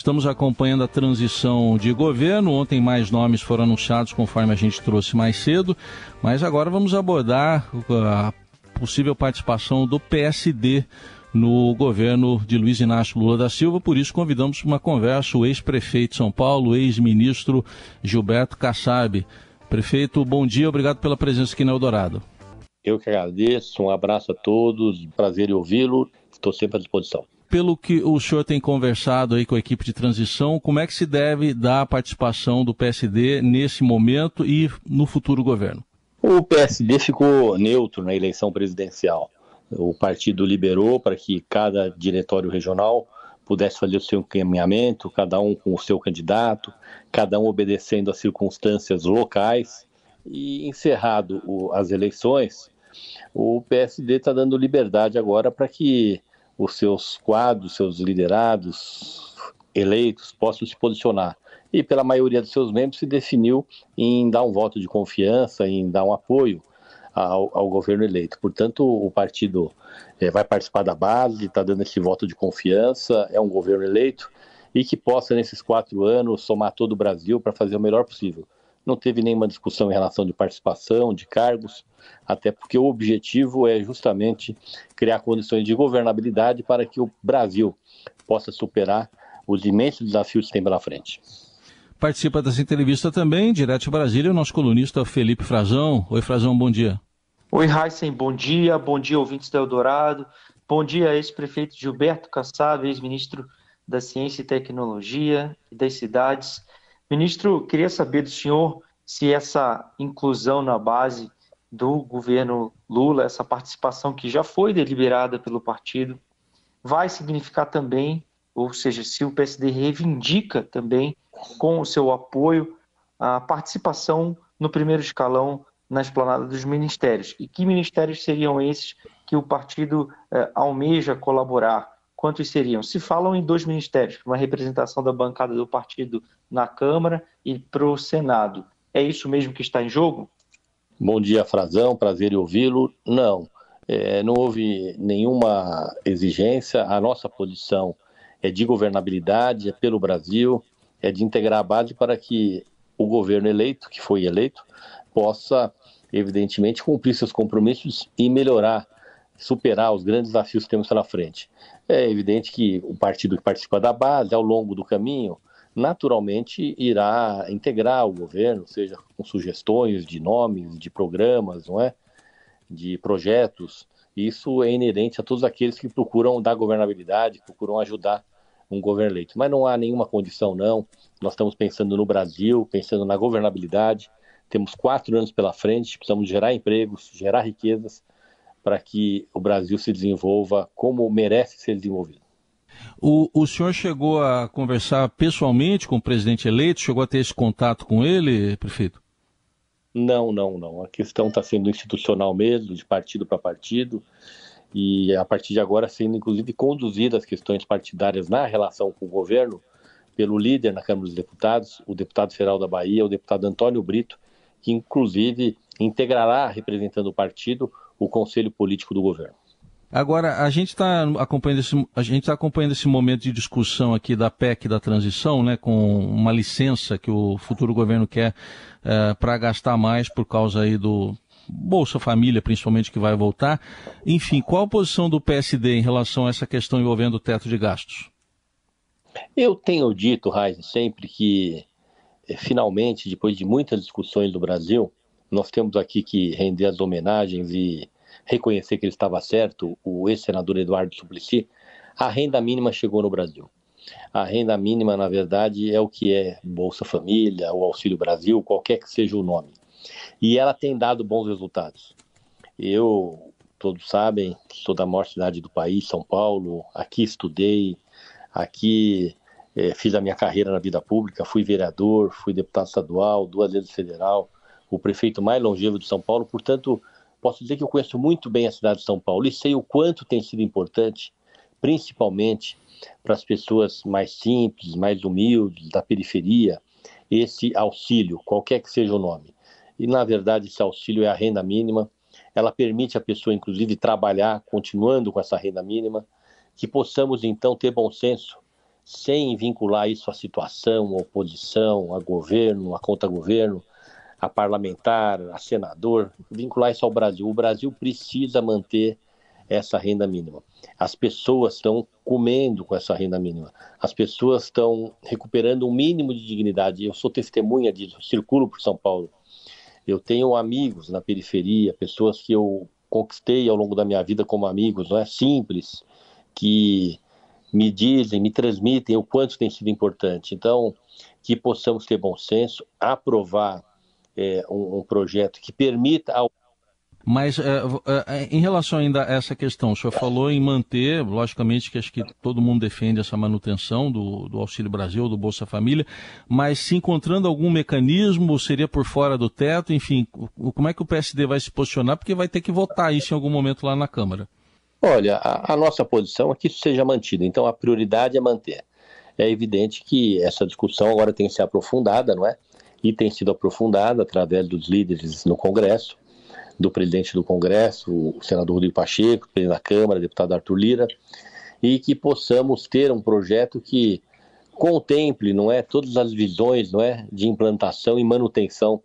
Estamos acompanhando a transição de governo. Ontem mais nomes foram anunciados, conforme a gente trouxe mais cedo. Mas agora vamos abordar a possível participação do PSD no governo de Luiz Inácio Lula da Silva. Por isso, convidamos para uma conversa o ex-prefeito de São Paulo, ex-ministro Gilberto Kassab. Prefeito, bom dia, obrigado pela presença aqui na Eldorado. Eu que agradeço, um abraço a todos, prazer em ouvi-lo, estou sempre à disposição. Pelo que o senhor tem conversado aí com a equipe de transição, como é que se deve dar a participação do PSD nesse momento e no futuro governo? O PSD ficou neutro na eleição presidencial. O partido liberou para que cada diretório regional pudesse fazer o seu encaminhamento, cada um com o seu candidato, cada um obedecendo às circunstâncias locais. E encerrado o, as eleições, o PSD está dando liberdade agora para que os seus quadros, seus liderados eleitos possam se posicionar. E pela maioria dos seus membros se definiu em dar um voto de confiança, em dar um apoio ao, ao governo eleito. Portanto, o partido é, vai participar da base, está dando esse voto de confiança, é um governo eleito e que possa, nesses quatro anos, somar todo o Brasil para fazer o melhor possível. Não teve nenhuma discussão em relação de participação, de cargos, até porque o objetivo é justamente criar condições de governabilidade para que o Brasil possa superar os imensos desafios que tem pela frente. Participa dessa entrevista também, direto de Brasília, o nosso colunista Felipe Frazão. Oi, Frazão, bom dia. Oi, Heisen, bom dia. Bom dia, ouvintes do Eldorado. Bom dia, ex-prefeito Gilberto Kassab, ex-ministro da Ciência e Tecnologia e das Cidades. Ministro, queria saber do senhor se essa inclusão na base do governo Lula, essa participação que já foi deliberada pelo partido, vai significar também, ou seja, se o PSD reivindica também com o seu apoio, a participação no primeiro escalão na esplanada dos ministérios. E que ministérios seriam esses que o partido eh, almeja colaborar? Quantos seriam? Se falam em dois ministérios, uma representação da bancada do partido na Câmara e para o Senado. É isso mesmo que está em jogo? Bom dia, Frazão, prazer em ouvi-lo. Não, é, não houve nenhuma exigência. A nossa posição é de governabilidade, é pelo Brasil, é de integrar a base para que o governo eleito, que foi eleito, possa, evidentemente, cumprir seus compromissos e melhorar, superar os grandes desafios que temos pela frente. É evidente que o partido que participa da base, ao longo do caminho, naturalmente irá integrar o governo, seja com sugestões de nomes, de programas, não é? de projetos. Isso é inerente a todos aqueles que procuram dar governabilidade, procuram ajudar um governo eleito. Mas não há nenhuma condição, não. Nós estamos pensando no Brasil, pensando na governabilidade. Temos quatro anos pela frente, precisamos gerar empregos, gerar riquezas para que o Brasil se desenvolva como merece ser desenvolvido. O, o senhor chegou a conversar pessoalmente com o presidente eleito? Chegou a ter esse contato com ele, prefeito? Não, não, não. A questão está sendo institucional mesmo, de partido para partido e a partir de agora sendo inclusive conduzidas as questões partidárias na relação com o governo pelo líder na Câmara dos Deputados, o deputado federal da Bahia, o deputado Antônio Brito, que inclusive integrará, representando o partido, o conselho político do governo. Agora, a gente está acompanhando, esse, a gente tá acompanhando esse momento de discussão aqui da PEC da transição, né, com uma licença que o futuro governo quer é, para gastar mais por causa aí do, Bolsa Família, principalmente, que vai voltar. Enfim, qual a posição do PSD em relação a essa questão envolvendo o teto de gastos? Eu tenho dito, Raiz, sempre que, eh, finalmente, depois de muitas discussões do Brasil, nós temos aqui que render as homenagens e reconhecer que ele estava certo, o ex-senador Eduardo Suplicy, a renda mínima chegou no Brasil. A renda mínima, na verdade, é o que é Bolsa Família, o Auxílio Brasil, qualquer que seja o nome. E ela tem dado bons resultados. Eu, todos sabem, sou da maior cidade do país, São Paulo, aqui estudei, aqui é, fiz a minha carreira na vida pública, fui vereador, fui deputado estadual, duas vezes federal, o prefeito mais longevo de São Paulo, portanto, posso dizer que eu conheço muito bem a cidade de São Paulo e sei o quanto tem sido importante, principalmente para as pessoas mais simples, mais humildes, da periferia, esse auxílio, qualquer que seja o nome. E, na verdade, esse auxílio é a renda mínima. Ela permite a pessoa, inclusive, trabalhar continuando com essa renda mínima. Que possamos, então, ter bom senso sem vincular isso à situação, à oposição, a governo, a contra-governo, a parlamentar, a senador, vincular isso ao Brasil. O Brasil precisa manter essa renda mínima. As pessoas estão comendo com essa renda mínima. As pessoas estão recuperando um mínimo de dignidade. Eu sou testemunha disso, circulo por São Paulo. Eu tenho amigos na periferia, pessoas que eu conquistei ao longo da minha vida como amigos, não é simples, que me dizem, me transmitem o quanto tem sido importante. Então, que possamos ter bom senso, aprovar é, um, um projeto que permita ao mas é, é, em relação ainda a essa questão, o senhor falou em manter, logicamente que acho que todo mundo defende essa manutenção do, do Auxílio Brasil, do Bolsa Família, mas se encontrando algum mecanismo, seria por fora do teto, enfim, como é que o PSD vai se posicionar? Porque vai ter que votar isso em algum momento lá na Câmara. Olha, a, a nossa posição é que isso seja mantido, então a prioridade é manter. É evidente que essa discussão agora tem que ser aprofundada, não é? E tem sido aprofundada através dos líderes no Congresso do presidente do Congresso, o senador Rodrigo Pacheco, presidente da Câmara, deputado Arthur Lira, e que possamos ter um projeto que contemple, não é, todas as visões, não é, de implantação e manutenção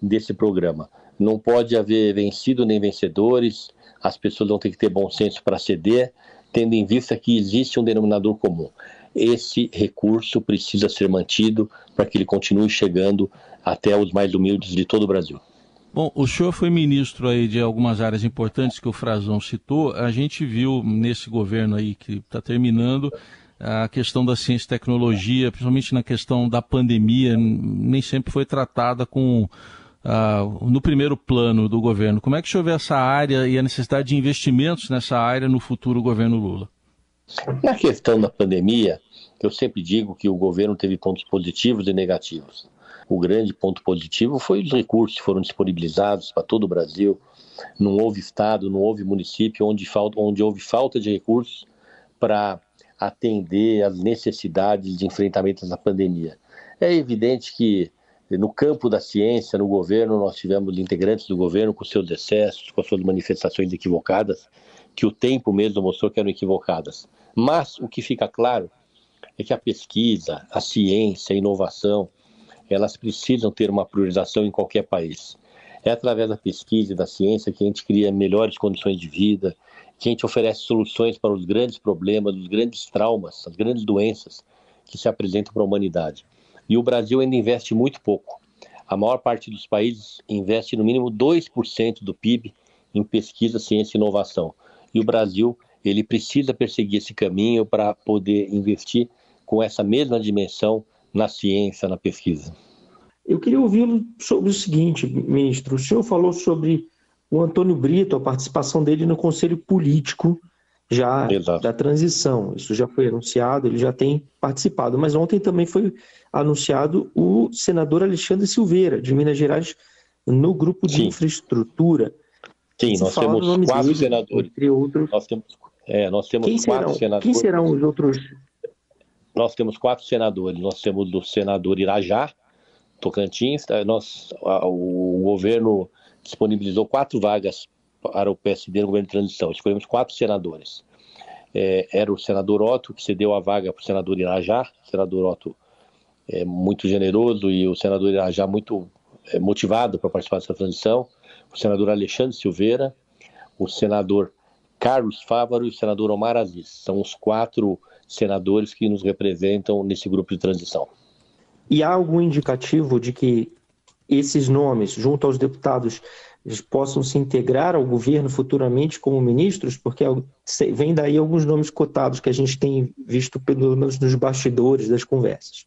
desse programa. Não pode haver vencido nem vencedores. As pessoas vão ter que ter bom senso para ceder, tendo em vista que existe um denominador comum. Esse recurso precisa ser mantido para que ele continue chegando até os mais humildes de todo o Brasil. Bom, o senhor foi ministro aí de algumas áreas importantes que o Frazão citou. A gente viu nesse governo aí que está terminando a questão da ciência e tecnologia, principalmente na questão da pandemia, nem sempre foi tratada com uh, no primeiro plano do governo. Como é que o senhor vê essa área e a necessidade de investimentos nessa área no futuro governo Lula? Na questão da pandemia, eu sempre digo que o governo teve pontos positivos e negativos. O grande ponto positivo foi os recursos que foram disponibilizados para todo o Brasil. Não houve estado, não houve município onde, falta, onde houve falta de recursos para atender às necessidades de enfrentamento da pandemia. É evidente que no campo da ciência, no governo, nós tivemos integrantes do governo com seus excessos, com suas manifestações equivocadas, que o tempo mesmo mostrou que eram equivocadas. Mas o que fica claro é que a pesquisa, a ciência, a inovação, elas precisam ter uma priorização em qualquer país. É através da pesquisa e da ciência que a gente cria melhores condições de vida, que a gente oferece soluções para os grandes problemas, os grandes traumas, as grandes doenças que se apresentam para a humanidade. E o Brasil ainda investe muito pouco. A maior parte dos países investe no mínimo 2% do PIB em pesquisa, ciência e inovação. E o Brasil, ele precisa perseguir esse caminho para poder investir com essa mesma dimensão na ciência, na pesquisa. Eu queria ouvi-lo sobre o seguinte, ministro. O senhor falou sobre o Antônio Brito, a participação dele no Conselho Político já Exato. da transição. Isso já foi anunciado, ele já tem participado. Mas ontem também foi anunciado o senador Alexandre Silveira, de Minas Gerais, no grupo de Sim. infraestrutura. Sim, nós temos quatro senadores. Entre outros. Nós temos, é, nós temos quem quatro serão, senadores. Quem serão os outros nós temos quatro senadores. Nós temos o senador Irajá, Tocantins. Eh, nós, o governo disponibilizou quatro vagas para o PSD no governo de transição. Escolhemos quatro senadores. É, era o senador Otto, que cedeu a vaga para o senador Irajá. O senador Otto é muito generoso e o senador Irajá muito é, motivado para participar dessa transição. O senador Alexandre Silveira, o senador Carlos Fávaro e o senador Omar Aziz. São os quatro senadores que nos representam nesse grupo de transição. E há algum indicativo de que esses nomes, junto aos deputados, eles possam se integrar ao governo futuramente como ministros? Porque vem daí alguns nomes cotados que a gente tem visto, pelo menos nos bastidores das conversas.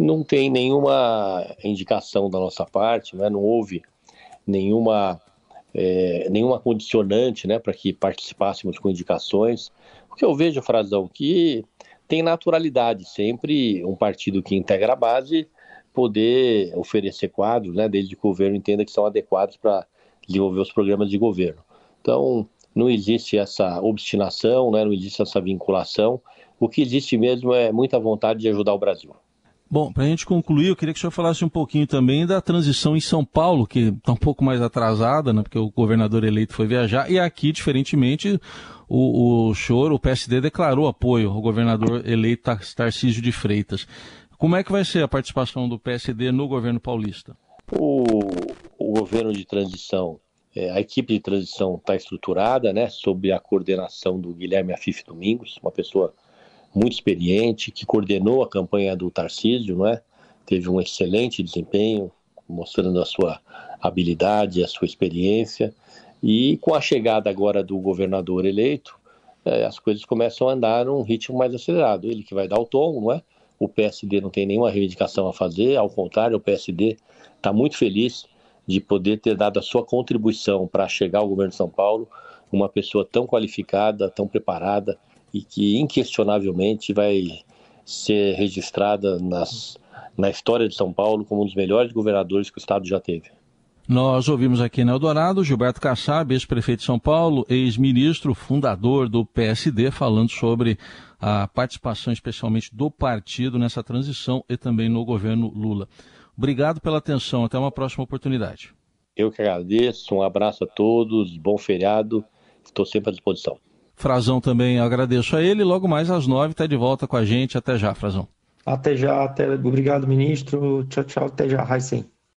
Não tem nenhuma indicação da nossa parte, né? não houve nenhuma, é, nenhuma condicionante né, para que participássemos com indicações. O que eu vejo, Frazão, que tem naturalidade sempre um partido que integra a base poder oferecer quadros, né, desde que o governo entenda que são adequados para desenvolver os programas de governo. Então, não existe essa obstinação, né, não existe essa vinculação. O que existe mesmo é muita vontade de ajudar o Brasil. Bom, para a gente concluir, eu queria que o senhor falasse um pouquinho também da transição em São Paulo, que está um pouco mais atrasada, né, porque o governador eleito foi viajar, e aqui, diferentemente, o, o o PSD, declarou apoio ao governador eleito Tarcísio de Freitas. Como é que vai ser a participação do PSD no governo paulista? O, o governo de transição, é, a equipe de transição está estruturada, né, sob a coordenação do Guilherme Afif Domingos, uma pessoa muito experiente, que coordenou a campanha do Tarcísio, não é? Teve um excelente desempenho, mostrando a sua habilidade, a sua experiência. E com a chegada agora do governador eleito, é, as coisas começam a andar num ritmo mais acelerado. Ele que vai dar o tom, não é? O PSD não tem nenhuma reivindicação a fazer, ao contrário, o PSD está muito feliz de poder ter dado a sua contribuição para chegar ao governo de São Paulo uma pessoa tão qualificada, tão preparada, e que inquestionavelmente vai ser registrada nas, na história de São Paulo como um dos melhores governadores que o Estado já teve. Nós ouvimos aqui na Eldorado Gilberto Kassab, ex-prefeito de São Paulo, ex-ministro, fundador do PSD, falando sobre a participação especialmente do partido nessa transição e também no governo Lula. Obrigado pela atenção, até uma próxima oportunidade. Eu que agradeço, um abraço a todos, bom feriado, estou sempre à disposição. Frazão também agradeço a ele. Logo mais às nove está de volta com a gente. Até já, Frazão. Até já, até... obrigado, ministro. Tchau, tchau, até já, Raicem.